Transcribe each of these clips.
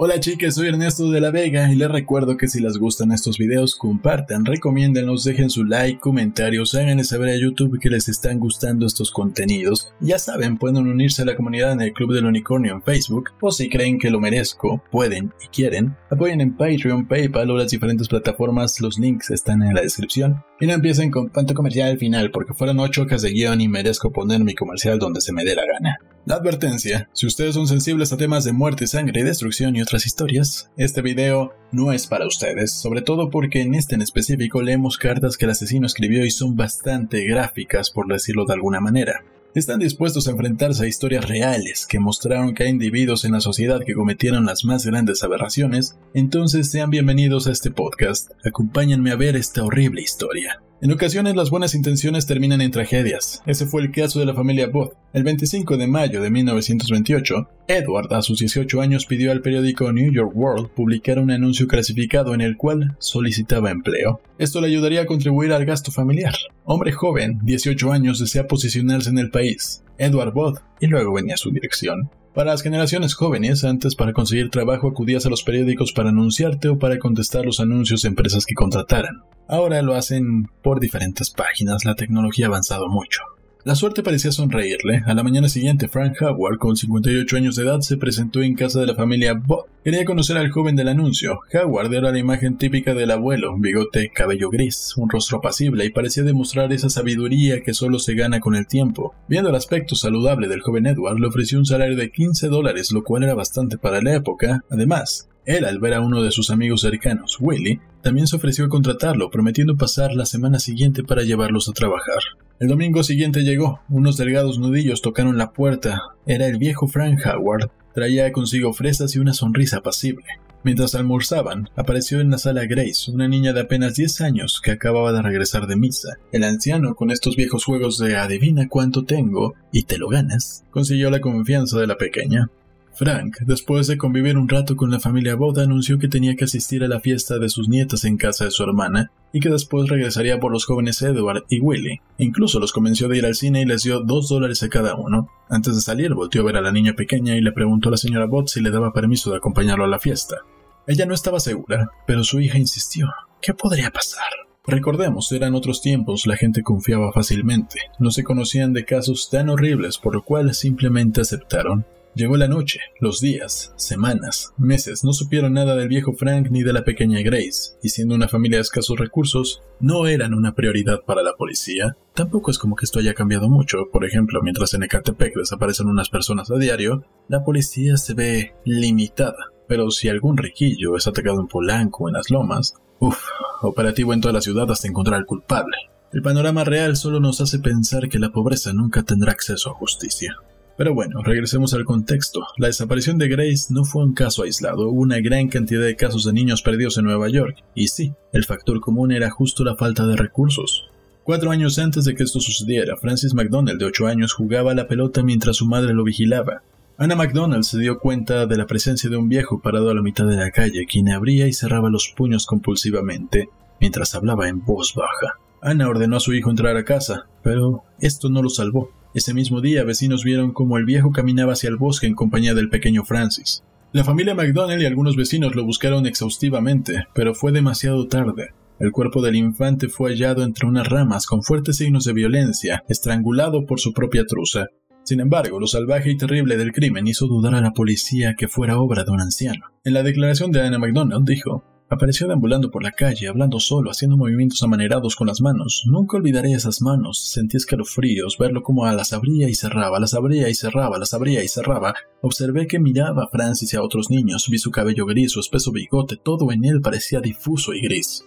Hola chicas, soy Ernesto de la Vega y les recuerdo que si les gustan estos videos compartan, recomiéndenlos, dejen su like, comentarios, háganle saber a YouTube que les están gustando estos contenidos. Ya saben, pueden unirse a la comunidad en el Club del Unicornio en Facebook o si creen que lo merezco, pueden y quieren, apoyen en Patreon, PayPal o las diferentes plataformas, los links están en la descripción. Y no empiecen con tanto comercial al final porque fueron 8 hojas de guion y merezco poner mi comercial donde se me dé la gana. Advertencia, si ustedes son sensibles a temas de muerte, sangre, destrucción y otras historias, este video no es para ustedes, sobre todo porque en este en específico leemos cartas que el asesino escribió y son bastante gráficas por decirlo de alguna manera. Están dispuestos a enfrentarse a historias reales que mostraron que hay individuos en la sociedad que cometieron las más grandes aberraciones, entonces sean bienvenidos a este podcast, acompáñenme a ver esta horrible historia. En ocasiones las buenas intenciones terminan en tragedias. Ese fue el caso de la familia Booth. El 25 de mayo de 1928, Edward, a sus 18 años, pidió al periódico New York World publicar un anuncio clasificado en el cual solicitaba empleo. Esto le ayudaría a contribuir al gasto familiar. Hombre joven, 18 años, desea posicionarse en el país. Edward Booth, y luego venía su dirección. Para las generaciones jóvenes, antes para conseguir trabajo acudías a los periódicos para anunciarte o para contestar los anuncios de empresas que contrataran. Ahora lo hacen por diferentes páginas, la tecnología ha avanzado mucho. La suerte parecía sonreírle. A la mañana siguiente, Frank Howard, con 58 años de edad, se presentó en casa de la familia Bob. Quería conocer al joven del anuncio. Howard era la imagen típica del abuelo, bigote, cabello gris, un rostro apacible y parecía demostrar esa sabiduría que solo se gana con el tiempo. Viendo el aspecto saludable del joven Edward, le ofreció un salario de 15 dólares, lo cual era bastante para la época. Además, él, al ver a uno de sus amigos cercanos, Willy, también se ofreció a contratarlo, prometiendo pasar la semana siguiente para llevarlos a trabajar. El domingo siguiente llegó. Unos delgados nudillos tocaron la puerta. Era el viejo Frank Howard. Traía consigo fresas y una sonrisa apacible. Mientras almorzaban, apareció en la sala Grace, una niña de apenas 10 años que acababa de regresar de misa. El anciano, con estos viejos juegos de adivina cuánto tengo y te lo ganas, consiguió la confianza de la pequeña. Frank, después de convivir un rato con la familia Boda, anunció que tenía que asistir a la fiesta de sus nietas en casa de su hermana y que después regresaría por los jóvenes Edward y Willy. Incluso los convenció de ir al cine y les dio dos dólares a cada uno. Antes de salir, volvió a ver a la niña pequeña y le preguntó a la señora Bott si le daba permiso de acompañarlo a la fiesta. Ella no estaba segura, pero su hija insistió. ¿Qué podría pasar? Recordemos, eran otros tiempos, la gente confiaba fácilmente, no se conocían de casos tan horribles, por lo cual simplemente aceptaron. Llegó la noche, los días, semanas, meses, no supieron nada del viejo Frank ni de la pequeña Grace, y siendo una familia de escasos recursos, no eran una prioridad para la policía. Tampoco es como que esto haya cambiado mucho, por ejemplo, mientras en Ecatepec desaparecen unas personas a diario, la policía se ve limitada. Pero si algún riquillo es atacado en Polanco o en las lomas, uff, operativo en toda la ciudad hasta encontrar al culpable. El panorama real solo nos hace pensar que la pobreza nunca tendrá acceso a justicia. Pero bueno, regresemos al contexto. La desaparición de Grace no fue un caso aislado, hubo una gran cantidad de casos de niños perdidos en Nueva York, y sí, el factor común era justo la falta de recursos. Cuatro años antes de que esto sucediera, Francis McDonald, de ocho años, jugaba a la pelota mientras su madre lo vigilaba. Anna McDonald se dio cuenta de la presencia de un viejo parado a la mitad de la calle, quien abría y cerraba los puños compulsivamente, mientras hablaba en voz baja. Anna ordenó a su hijo entrar a casa, pero esto no lo salvó. Ese mismo día, vecinos vieron cómo el viejo caminaba hacia el bosque en compañía del pequeño Francis. La familia McDonnell y algunos vecinos lo buscaron exhaustivamente, pero fue demasiado tarde. El cuerpo del infante fue hallado entre unas ramas con fuertes signos de violencia, estrangulado por su propia truza. Sin embargo, lo salvaje y terrible del crimen hizo dudar a la policía que fuera obra de un anciano. En la declaración de Anna McDonald dijo, Apareció deambulando por la calle, hablando solo, haciendo movimientos amanerados con las manos. Nunca olvidaré esas manos. Sentí escalofríos, verlo como a las abría y cerraba, las abría y cerraba, las abría y cerraba. Observé que miraba a Francis y a otros niños. Vi su cabello gris, su espeso bigote, todo en él parecía difuso y gris.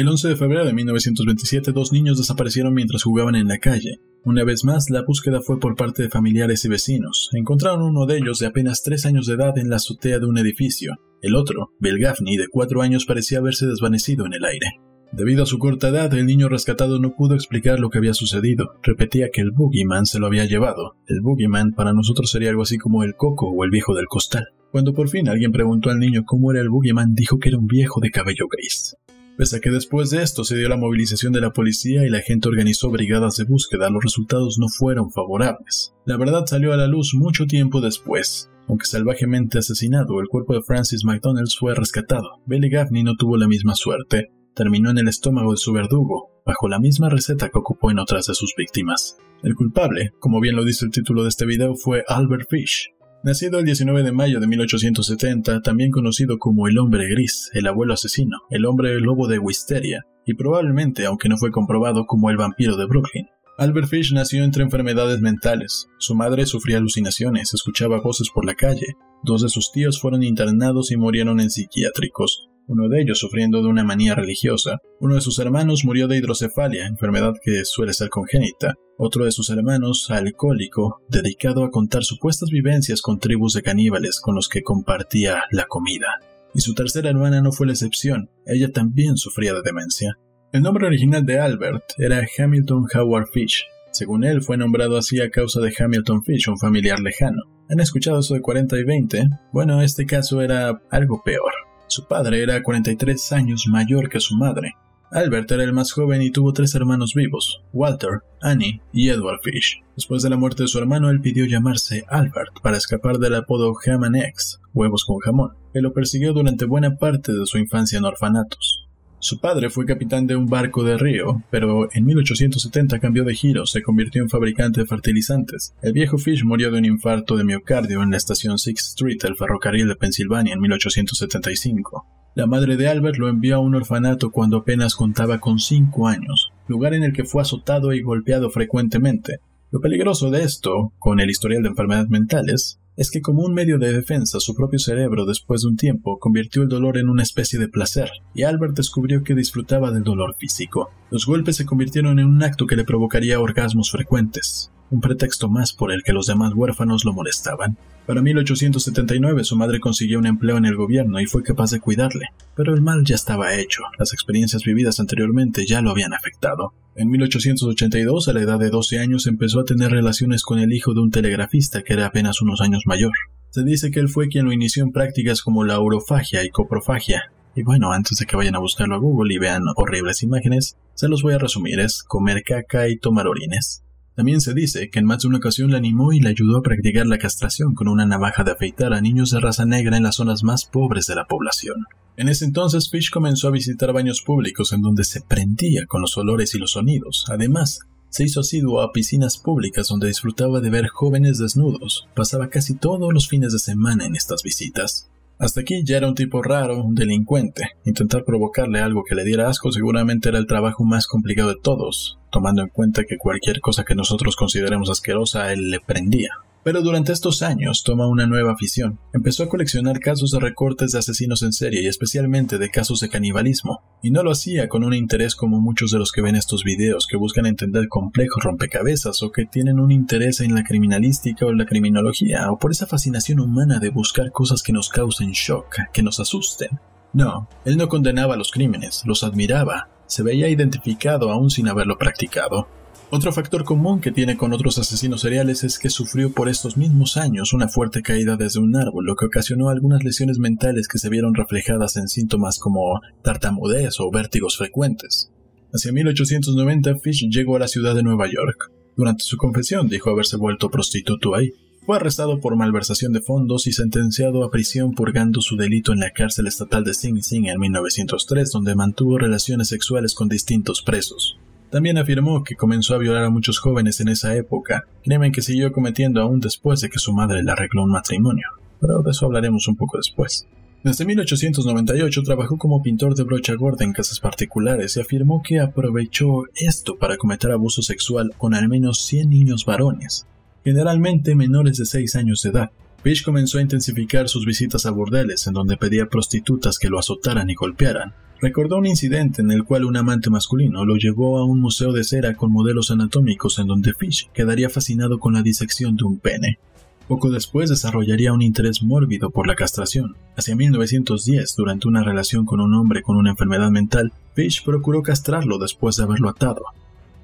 El 11 de febrero de 1927, dos niños desaparecieron mientras jugaban en la calle. Una vez más, la búsqueda fue por parte de familiares y vecinos. Encontraron uno de ellos de apenas tres años de edad en la azotea de un edificio. El otro, Bill Gaffney, de cuatro años, parecía haberse desvanecido en el aire. Debido a su corta edad, el niño rescatado no pudo explicar lo que había sucedido. Repetía que el Boogeyman se lo había llevado. El Boogeyman para nosotros sería algo así como el coco o el viejo del costal. Cuando por fin alguien preguntó al niño cómo era el Boogeyman, dijo que era un viejo de cabello gris. Pese a que después de esto se dio la movilización de la policía y la gente organizó brigadas de búsqueda, los resultados no fueron favorables. La verdad salió a la luz mucho tiempo después. Aunque salvajemente asesinado, el cuerpo de Francis McDonald's fue rescatado. Billy Gaffney no tuvo la misma suerte. Terminó en el estómago de su verdugo, bajo la misma receta que ocupó en otras de sus víctimas. El culpable, como bien lo dice el título de este video, fue Albert Fish, Nacido el 19 de mayo de 1870, también conocido como el hombre gris, el abuelo asesino, el hombre lobo de Wisteria, y probablemente, aunque no fue comprobado, como el vampiro de Brooklyn. Albert Fish nació entre enfermedades mentales. Su madre sufría alucinaciones, escuchaba voces por la calle. Dos de sus tíos fueron internados y murieron en psiquiátricos uno de ellos sufriendo de una manía religiosa. Uno de sus hermanos murió de hidrocefalia, enfermedad que suele ser congénita. Otro de sus hermanos, alcohólico, dedicado a contar supuestas vivencias con tribus de caníbales con los que compartía la comida. Y su tercera hermana no fue la excepción, ella también sufría de demencia. El nombre original de Albert era Hamilton Howard Fish. Según él, fue nombrado así a causa de Hamilton Fish, un familiar lejano. ¿Han escuchado eso de 40 y 20? Bueno, este caso era algo peor. Su padre era 43 años mayor que su madre. Albert era el más joven y tuvo tres hermanos vivos, Walter, Annie y Edward Fish. Después de la muerte de su hermano, él pidió llamarse Albert para escapar del apodo Ham and Eggs, huevos con jamón, que lo persiguió durante buena parte de su infancia en orfanatos. Su padre fue capitán de un barco de río, pero en 1870 cambió de giro, se convirtió en fabricante de fertilizantes. El viejo Fish murió de un infarto de miocardio en la estación Sixth Street del ferrocarril de Pensilvania en 1875. La madre de Albert lo envió a un orfanato cuando apenas contaba con cinco años, lugar en el que fue azotado y golpeado frecuentemente. Lo peligroso de esto, con el historial de enfermedades mentales, es que como un medio de defensa su propio cerebro después de un tiempo convirtió el dolor en una especie de placer, y Albert descubrió que disfrutaba del dolor físico. Los golpes se convirtieron en un acto que le provocaría orgasmos frecuentes un pretexto más por el que los demás huérfanos lo molestaban. Para 1879 su madre consiguió un empleo en el gobierno y fue capaz de cuidarle, pero el mal ya estaba hecho, las experiencias vividas anteriormente ya lo habían afectado. En 1882, a la edad de 12 años, empezó a tener relaciones con el hijo de un telegrafista que era apenas unos años mayor. Se dice que él fue quien lo inició en prácticas como la urofagia y coprofagia, y bueno, antes de que vayan a buscarlo a Google y vean horribles imágenes, se los voy a resumir, es comer caca y tomar orines. También se dice que en más de una ocasión le animó y le ayudó a practicar la castración con una navaja de afeitar a niños de raza negra en las zonas más pobres de la población. En ese entonces Fish comenzó a visitar baños públicos en donde se prendía con los olores y los sonidos. Además, se hizo asiduo a piscinas públicas donde disfrutaba de ver jóvenes desnudos. Pasaba casi todos los fines de semana en estas visitas. Hasta aquí ya era un tipo raro, un delincuente. Intentar provocarle algo que le diera asco seguramente era el trabajo más complicado de todos, tomando en cuenta que cualquier cosa que nosotros consideremos asquerosa él le prendía. Pero durante estos años toma una nueva afición. Empezó a coleccionar casos de recortes de asesinos en serie y especialmente de casos de canibalismo. Y no lo hacía con un interés como muchos de los que ven estos videos que buscan entender complejos rompecabezas o que tienen un interés en la criminalística o la criminología o por esa fascinación humana de buscar cosas que nos causen shock, que nos asusten. No, él no condenaba los crímenes, los admiraba, se veía identificado aún sin haberlo practicado. Otro factor común que tiene con otros asesinos seriales es que sufrió por estos mismos años una fuerte caída desde un árbol, lo que ocasionó algunas lesiones mentales que se vieron reflejadas en síntomas como tartamudez o vértigos frecuentes. Hacia 1890 Fish llegó a la ciudad de Nueva York. Durante su confesión dijo haberse vuelto prostituto ahí. Fue arrestado por malversación de fondos y sentenciado a prisión purgando su delito en la cárcel estatal de Sing Sing en 1903, donde mantuvo relaciones sexuales con distintos presos. También afirmó que comenzó a violar a muchos jóvenes en esa época, crimen que siguió cometiendo aún después de que su madre le arregló un matrimonio, pero de eso hablaremos un poco después. Desde 1898 trabajó como pintor de brocha gorda en casas particulares y afirmó que aprovechó esto para cometer abuso sexual con al menos 100 niños varones, generalmente menores de 6 años de edad. Fish comenzó a intensificar sus visitas a bordeles en donde pedía prostitutas que lo azotaran y golpearan, Recordó un incidente en el cual un amante masculino lo llevó a un museo de cera con modelos anatómicos en donde Fish quedaría fascinado con la disección de un pene. Poco después desarrollaría un interés mórbido por la castración. Hacia 1910, durante una relación con un hombre con una enfermedad mental, Fish procuró castrarlo después de haberlo atado.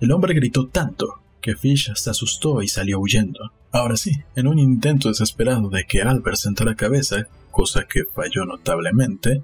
El hombre gritó tanto que Fish se asustó y salió huyendo. Ahora sí, en un intento desesperado de que Albert sentara cabeza, cosa que falló notablemente,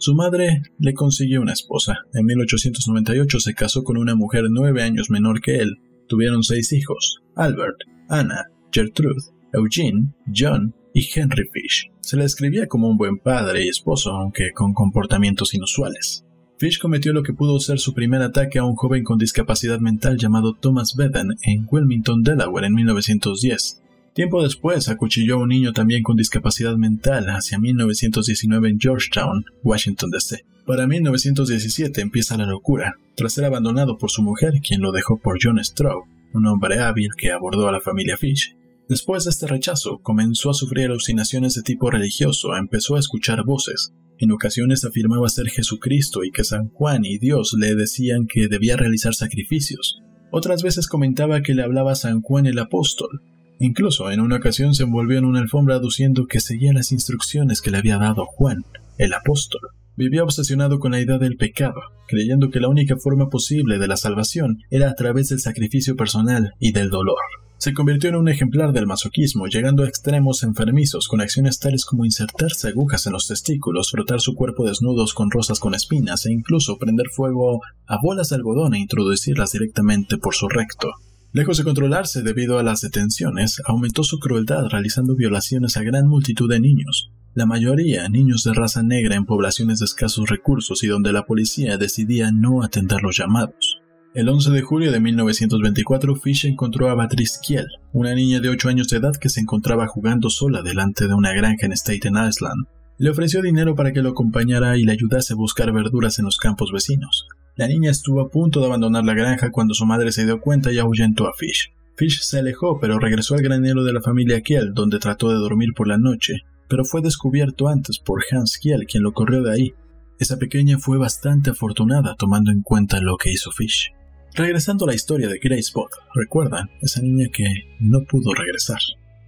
Su madre le consiguió una esposa. En 1898 se casó con una mujer nueve años menor que él. Tuvieron seis hijos: Albert, Anna, Gertrude, Eugene, John y Henry Fish. Se le describía como un buen padre y esposo, aunque con comportamientos inusuales. Fish cometió lo que pudo ser su primer ataque a un joven con discapacidad mental llamado Thomas Beden en Wilmington, Delaware, en 1910. Tiempo después acuchilló a un niño también con discapacidad mental hacia 1919 en Georgetown, Washington DC. Para 1917 empieza la locura, tras ser abandonado por su mujer, quien lo dejó por John Straub, un hombre hábil que abordó a la familia Fish. Después de este rechazo, comenzó a sufrir alucinaciones de tipo religioso, empezó a escuchar voces, en ocasiones afirmaba ser Jesucristo y que San Juan y Dios le decían que debía realizar sacrificios. Otras veces comentaba que le hablaba San Juan el apóstol. Incluso en una ocasión se envolvió en una alfombra aduciendo que seguía las instrucciones que le había dado Juan, el apóstol. Vivía obsesionado con la idea del pecado, creyendo que la única forma posible de la salvación era a través del sacrificio personal y del dolor se convirtió en un ejemplar del masoquismo, llegando a extremos enfermizos con acciones tales como insertarse agujas en los testículos, frotar su cuerpo desnudos con rosas con espinas e incluso prender fuego a bolas de algodón e introducirlas directamente por su recto. Lejos de controlarse debido a las detenciones, aumentó su crueldad realizando violaciones a gran multitud de niños, la mayoría niños de raza negra en poblaciones de escasos recursos y donde la policía decidía no atender los llamados. El 11 de julio de 1924, Fish encontró a Beatrice Kiel, una niña de 8 años de edad que se encontraba jugando sola delante de una granja en Staten Island. Le ofreció dinero para que lo acompañara y le ayudase a buscar verduras en los campos vecinos. La niña estuvo a punto de abandonar la granja cuando su madre se dio cuenta y ahuyentó a Fish. Fish se alejó, pero regresó al granero de la familia Kiel, donde trató de dormir por la noche, pero fue descubierto antes por Hans Kiel, quien lo corrió de ahí. Esa pequeña fue bastante afortunada tomando en cuenta lo que hizo Fish. Regresando a la historia de Grace Bot, recuerdan, esa niña que no pudo regresar.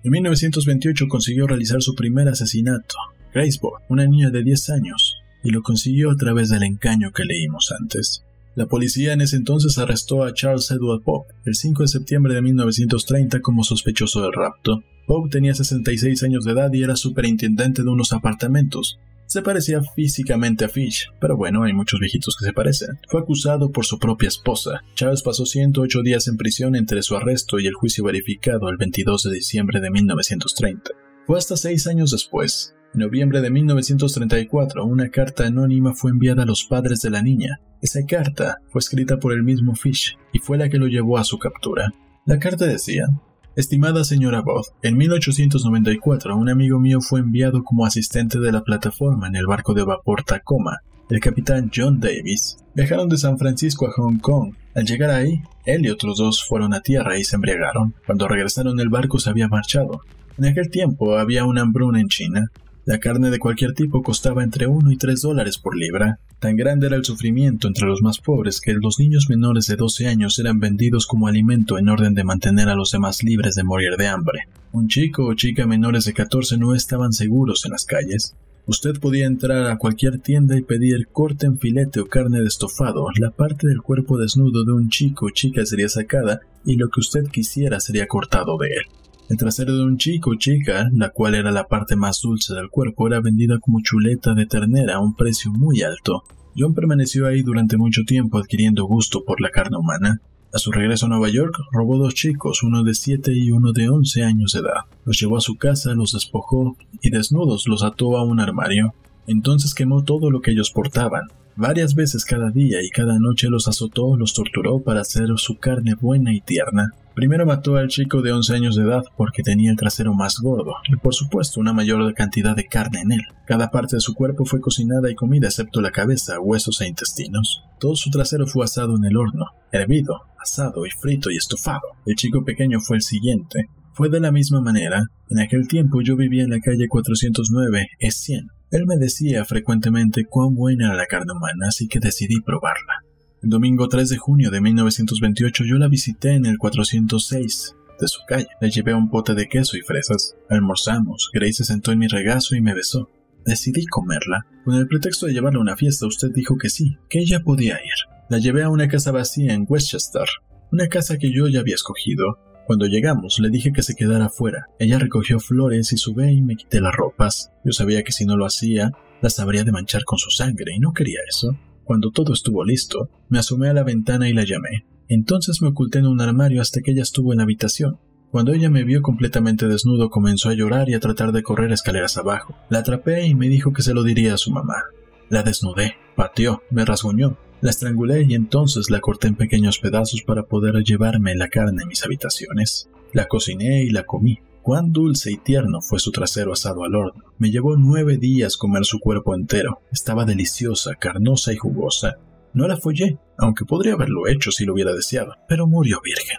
En 1928 consiguió realizar su primer asesinato. Grace Bot, una niña de 10 años, y lo consiguió a través del engaño que leímos antes. La policía en ese entonces arrestó a Charles Edward Pope el 5 de septiembre de 1930 como sospechoso del rapto. Pope tenía 66 años de edad y era superintendente de unos apartamentos, se parecía físicamente a Fish, pero bueno, hay muchos viejitos que se parecen. Fue acusado por su propia esposa. Charles pasó 108 días en prisión entre su arresto y el juicio verificado el 22 de diciembre de 1930. Fue hasta seis años después, en noviembre de 1934, una carta anónima fue enviada a los padres de la niña. Esa carta fue escrita por el mismo Fish y fue la que lo llevó a su captura. La carta decía, Estimada señora Bott, en 1894 un amigo mío fue enviado como asistente de la plataforma en el barco de vapor Tacoma. El capitán John Davis viajaron de San Francisco a Hong Kong. Al llegar ahí, él y otros dos fueron a tierra y se embriagaron. Cuando regresaron el barco se había marchado. En aquel tiempo había una hambruna en China. La carne de cualquier tipo costaba entre 1 y 3 dólares por libra. Tan grande era el sufrimiento entre los más pobres que los niños menores de 12 años eran vendidos como alimento en orden de mantener a los demás libres de morir de hambre. Un chico o chica menores de 14 no estaban seguros en las calles. Usted podía entrar a cualquier tienda y pedir corte en filete o carne de estofado. La parte del cuerpo desnudo de un chico o chica sería sacada y lo que usted quisiera sería cortado de él. El trasero de un chico o chica, la cual era la parte más dulce del cuerpo, era vendida como chuleta de ternera a un precio muy alto. John permaneció ahí durante mucho tiempo adquiriendo gusto por la carne humana. A su regreso a Nueva York, robó dos chicos, uno de 7 y uno de 11 años de edad. Los llevó a su casa, los despojó y desnudos los ató a un armario. Entonces quemó todo lo que ellos portaban. Varias veces cada día y cada noche los azotó, los torturó para hacer su carne buena y tierna. Primero mató al chico de 11 años de edad porque tenía el trasero más gordo y por supuesto una mayor cantidad de carne en él. Cada parte de su cuerpo fue cocinada y comida excepto la cabeza, huesos e intestinos. Todo su trasero fue asado en el horno, hervido, asado y frito y estofado. El chico pequeño fue el siguiente. Fue de la misma manera. En aquel tiempo yo vivía en la calle 409, es 100. Él me decía frecuentemente cuán buena era la carne humana, así que decidí probarla. El domingo 3 de junio de 1928 yo la visité en el 406 de su calle. Le llevé un pote de queso y fresas. Almorzamos. Grace se sentó en mi regazo y me besó. Decidí comerla. Con el pretexto de llevarla a una fiesta, usted dijo que sí, que ella podía ir. La llevé a una casa vacía en Westchester, una casa que yo ya había escogido. Cuando llegamos, le dije que se quedara afuera. Ella recogió flores y subí y me quité las ropas. Yo sabía que si no lo hacía, Las habría de manchar con su sangre y no quería eso. Cuando todo estuvo listo, me asomé a la ventana y la llamé. Entonces me oculté en un armario hasta que ella estuvo en la habitación. Cuando ella me vio completamente desnudo comenzó a llorar y a tratar de correr escaleras abajo. La atrapé y me dijo que se lo diría a su mamá. La desnudé, pateó, me rasguñó, la estrangulé y entonces la corté en pequeños pedazos para poder llevarme la carne a mis habitaciones. La cociné y la comí. Cuán dulce y tierno fue su trasero asado al horno. Me llevó nueve días comer su cuerpo entero. Estaba deliciosa, carnosa y jugosa. No la follé, aunque podría haberlo hecho si lo hubiera deseado, pero murió virgen.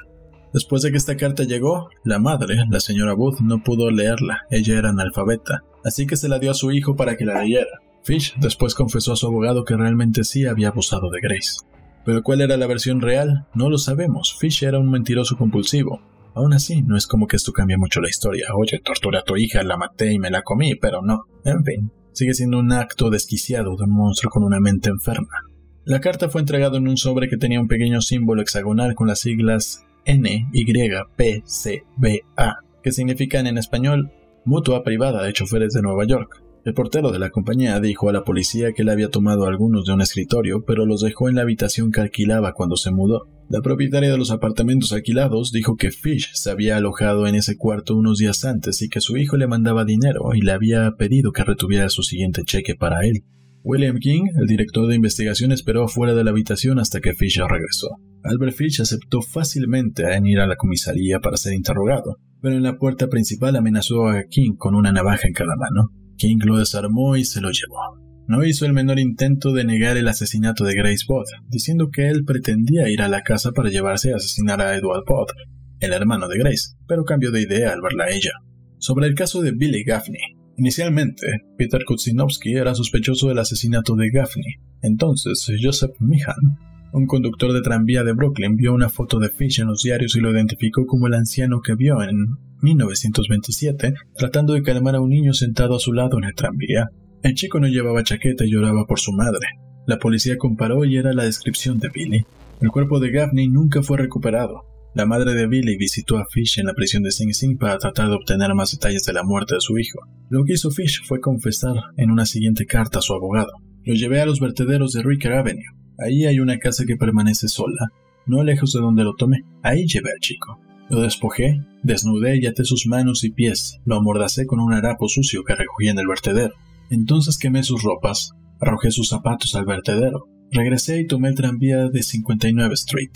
Después de que esta carta llegó, la madre, la señora Booth, no pudo leerla, ella era analfabeta, así que se la dio a su hijo para que la leyera. Fish después confesó a su abogado que realmente sí había abusado de Grace. Pero cuál era la versión real, no lo sabemos. Fish era un mentiroso compulsivo. Aún así, no es como que esto cambie mucho la historia. Oye, torturé a tu hija, la maté y me la comí, pero no. En fin, sigue siendo un acto desquiciado de un monstruo con una mente enferma. La carta fue entregada en un sobre que tenía un pequeño símbolo hexagonal con las siglas NYPCBA, que significan en español Mutua Privada de Choferes de Nueva York. El portero de la compañía dijo a la policía que le había tomado algunos de un escritorio, pero los dejó en la habitación que alquilaba cuando se mudó. La propietaria de los apartamentos alquilados dijo que Fish se había alojado en ese cuarto unos días antes y que su hijo le mandaba dinero y le había pedido que retuviera su siguiente cheque para él. William King, el director de investigación, esperó fuera de la habitación hasta que Fish regresó. Albert Fish aceptó fácilmente en ir a la comisaría para ser interrogado, pero en la puerta principal amenazó a King con una navaja en cada mano. King lo desarmó y se lo llevó. No hizo el menor intento de negar el asesinato de Grace Bott, diciendo que él pretendía ir a la casa para llevarse a asesinar a Edward Bott, el hermano de Grace, pero cambió de idea al verla a ella. Sobre el caso de Billy Gaffney. Inicialmente, Peter Kuczynowski era sospechoso del asesinato de Gaffney. Entonces, Joseph Meehan, un conductor de tranvía de Brooklyn, vio una foto de Fish en los diarios y lo identificó como el anciano que vio en 1927, tratando de calmar a un niño sentado a su lado en el tranvía. El chico no llevaba chaqueta y lloraba por su madre. La policía comparó y era la descripción de Billy. El cuerpo de Gaffney nunca fue recuperado. La madre de Billy visitó a Fish en la prisión de Sing Sing para tratar de obtener más detalles de la muerte de su hijo. Lo que hizo Fish fue confesar en una siguiente carta a su abogado. Lo llevé a los vertederos de Ricker Avenue. Ahí hay una casa que permanece sola, no lejos de donde lo tomé. Ahí llevé al chico. Lo despojé, desnudé y até sus manos y pies, lo amordacé con un harapo sucio que recogí en el vertedero. Entonces quemé sus ropas, arrojé sus zapatos al vertedero, regresé y tomé el tranvía de 59 Street.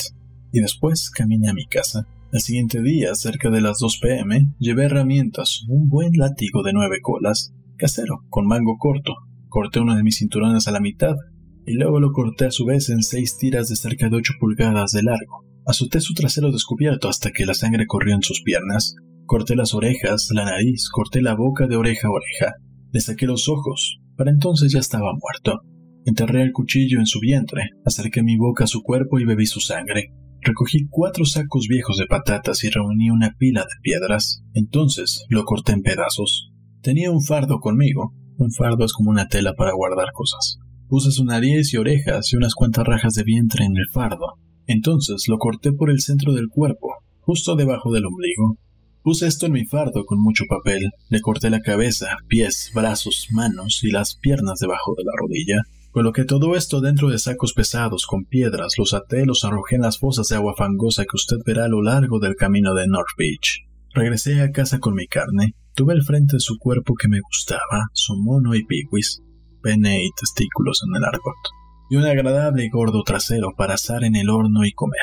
Y después caminé a mi casa. El siguiente día, cerca de las 2 pm, llevé herramientas, un buen látigo de nueve colas, casero, con mango corto. Corté uno de mis cinturones a la mitad y luego lo corté a su vez en seis tiras de cerca de 8 pulgadas de largo. Azoté su trasero descubierto hasta que la sangre corrió en sus piernas. Corté las orejas, la nariz, corté la boca de oreja a oreja. Le saqué los ojos. Para entonces ya estaba muerto. Enterré el cuchillo en su vientre, acerqué mi boca a su cuerpo y bebí su sangre. Recogí cuatro sacos viejos de patatas y reuní una pila de piedras. Entonces lo corté en pedazos. Tenía un fardo conmigo. Un fardo es como una tela para guardar cosas. Puse su nariz y orejas y unas cuantas rajas de vientre en el fardo. Entonces lo corté por el centro del cuerpo, justo debajo del ombligo. Puse esto en mi fardo con mucho papel, le corté la cabeza, pies, brazos, manos y las piernas debajo de la rodilla. Coloqué todo esto dentro de sacos pesados con piedras, los até, los arrojé en las fosas de agua fangosa que usted verá a lo largo del camino de North Beach. Regresé a casa con mi carne, tuve al frente de su cuerpo que me gustaba, su mono y piwis, pene y testículos en el argot y un agradable y gordo trasero para asar en el horno y comer.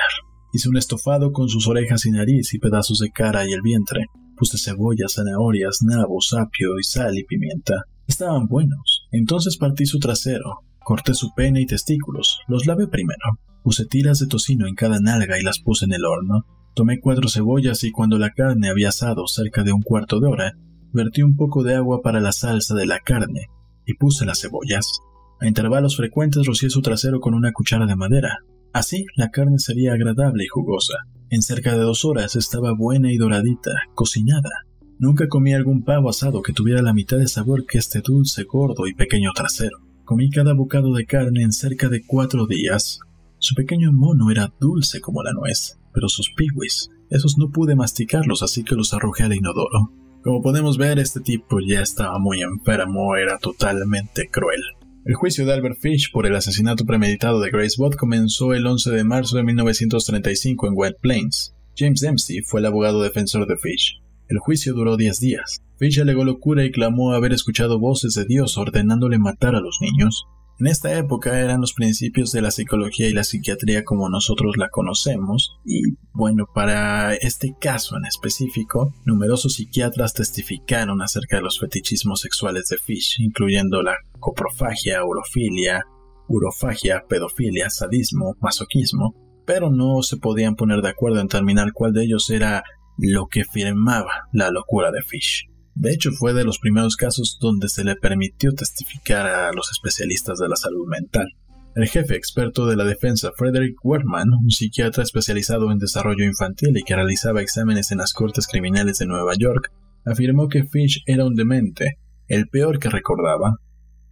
Hice un estofado con sus orejas y nariz y pedazos de cara y el vientre. Puse cebollas, zanahorias, nabos, apio y sal y pimienta. Estaban buenos. Entonces partí su trasero, corté su pene y testículos, los lavé primero. Puse tiras de tocino en cada nalga y las puse en el horno. Tomé cuatro cebollas y cuando la carne había asado cerca de un cuarto de hora, vertí un poco de agua para la salsa de la carne y puse las cebollas. A intervalos frecuentes rocié su trasero con una cuchara de madera. Así la carne sería agradable y jugosa. En cerca de dos horas estaba buena y doradita, cocinada. Nunca comí algún pavo asado que tuviera la mitad de sabor que este dulce, gordo y pequeño trasero. Comí cada bocado de carne en cerca de cuatro días. Su pequeño mono era dulce como la nuez, pero sus piwis, esos no pude masticarlos así que los arrojé al inodoro. Como podemos ver, este tipo ya estaba muy enfermo, era totalmente cruel. El juicio de Albert Fish por el asesinato premeditado de Grace Bott comenzó el 11 de marzo de 1935 en White Plains. James Dempsey fue el abogado defensor de Fish. El juicio duró 10 días. Fish alegó locura y clamó haber escuchado voces de Dios ordenándole matar a los niños. En esta época eran los principios de la psicología y la psiquiatría como nosotros la conocemos, y bueno, para este caso en específico, numerosos psiquiatras testificaron acerca de los fetichismos sexuales de Fish, incluyendo la coprofagia, urofilia, urofagia, pedofilia, sadismo, masoquismo, pero no se podían poner de acuerdo en terminar cuál de ellos era lo que firmaba la locura de Fish. De hecho, fue de los primeros casos donde se le permitió testificar a los especialistas de la salud mental. El jefe experto de la defensa, Frederick Wertman, un psiquiatra especializado en desarrollo infantil y que realizaba exámenes en las cortes criminales de Nueva York, afirmó que Fish era un demente, el peor que recordaba.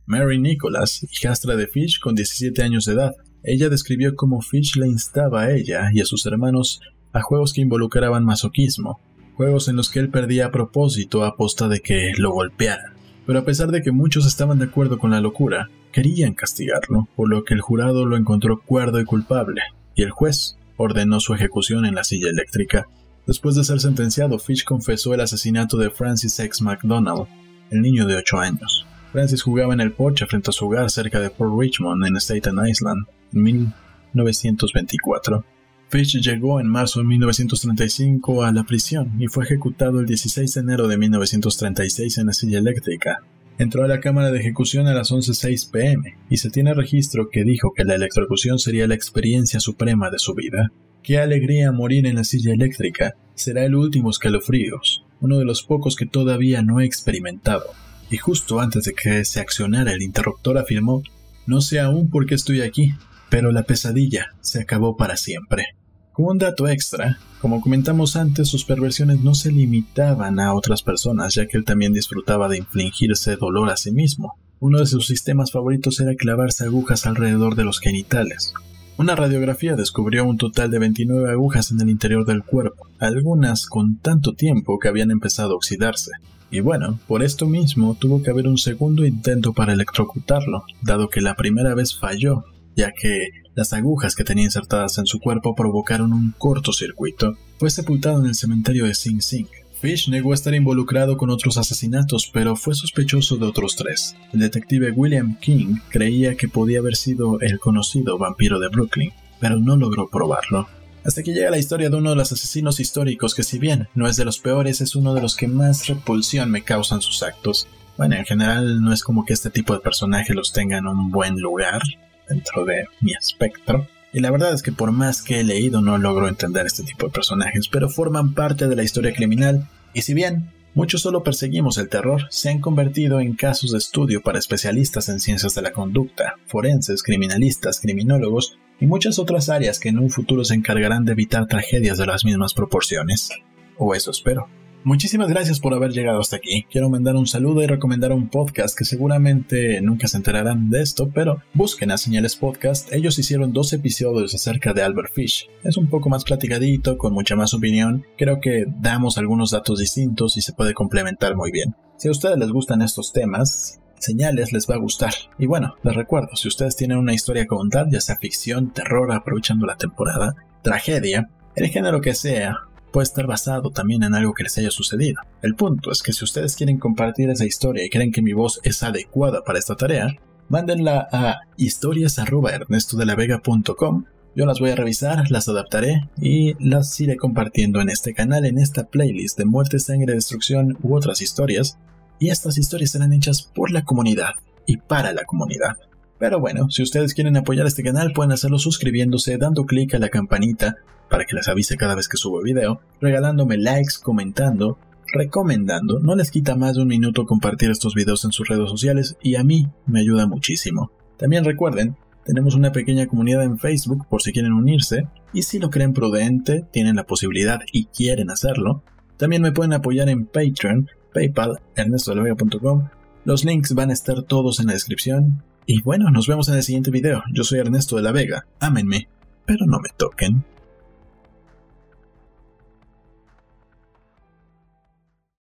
Mary Nicholas, hijastra de Fish con 17 años de edad, ella describió cómo Fish le instaba a ella y a sus hermanos a juegos que involucraban masoquismo, juegos en los que él perdía a propósito a posta de que lo golpearan. Pero a pesar de que muchos estaban de acuerdo con la locura, querían castigarlo, por lo que el jurado lo encontró cuerdo y culpable, y el juez ordenó su ejecución en la silla eléctrica. Después de ser sentenciado, Fish confesó el asesinato de Francis X. McDonald, el niño de 8 años. Francis jugaba en el porche frente a su hogar cerca de Port Richmond, en Staten Island, en 1924. Fish llegó en marzo de 1935 a la prisión y fue ejecutado el 16 de enero de 1936 en la silla eléctrica. Entró a la cámara de ejecución a las 11.06 pm y se tiene registro que dijo que la electrocución sería la experiencia suprema de su vida. Qué alegría morir en la silla eléctrica. Será el último escalofríos, uno de los pocos que todavía no he experimentado. Y justo antes de que se accionara el interruptor afirmó, no sé aún por qué estoy aquí, pero la pesadilla se acabó para siempre. Como un dato extra, como comentamos antes, sus perversiones no se limitaban a otras personas, ya que él también disfrutaba de infligirse dolor a sí mismo. Uno de sus sistemas favoritos era clavarse agujas alrededor de los genitales. Una radiografía descubrió un total de 29 agujas en el interior del cuerpo, algunas con tanto tiempo que habían empezado a oxidarse. Y bueno, por esto mismo tuvo que haber un segundo intento para electrocutarlo, dado que la primera vez falló, ya que las agujas que tenía insertadas en su cuerpo provocaron un cortocircuito. Fue sepultado en el cementerio de Sing Sing. Fish negó estar involucrado con otros asesinatos, pero fue sospechoso de otros tres. El detective William King creía que podía haber sido el conocido vampiro de Brooklyn, pero no logró probarlo. Hasta que llega la historia de uno de los asesinos históricos que si bien no es de los peores, es uno de los que más repulsión me causan sus actos. Bueno, en general no es como que este tipo de personajes los tengan un buen lugar, dentro de mi espectro. Y la verdad es que por más que he leído no logro entender este tipo de personajes, pero forman parte de la historia criminal, y si bien muchos solo perseguimos el terror, se han convertido en casos de estudio para especialistas en ciencias de la conducta, forenses, criminalistas, criminólogos y muchas otras áreas que en un futuro se encargarán de evitar tragedias de las mismas proporciones. O eso espero. Muchísimas gracias por haber llegado hasta aquí. Quiero mandar un saludo y recomendar un podcast que seguramente nunca se enterarán de esto, pero busquen a Señales Podcast. Ellos hicieron dos episodios acerca de Albert Fish. Es un poco más platicadito, con mucha más opinión. Creo que damos algunos datos distintos y se puede complementar muy bien. Si a ustedes les gustan estos temas, señales les va a gustar. Y bueno, les recuerdo, si ustedes tienen una historia que contar, ya sea ficción, terror, aprovechando la temporada, tragedia, el género que sea, puede estar basado también en algo que les haya sucedido. El punto es que si ustedes quieren compartir esa historia y creen que mi voz es adecuada para esta tarea, mándenla a historias@ernestodelavega.com. Yo las voy a revisar, las adaptaré y las iré compartiendo en este canal, en esta playlist de muerte, sangre, destrucción u otras historias. Y estas historias serán hechas por la comunidad y para la comunidad. Pero bueno, si ustedes quieren apoyar este canal pueden hacerlo suscribiéndose, dando clic a la campanita para que les avise cada vez que subo video, regalándome likes, comentando, recomendando. No les quita más de un minuto compartir estos videos en sus redes sociales y a mí me ayuda muchísimo. También recuerden, tenemos una pequeña comunidad en Facebook por si quieren unirse y si lo creen prudente, tienen la posibilidad y quieren hacerlo. También me pueden apoyar en Patreon, PayPal, ernestodelavega.com. Los links van a estar todos en la descripción y bueno, nos vemos en el siguiente video. Yo soy Ernesto de la Vega. Ámenme, pero no me toquen.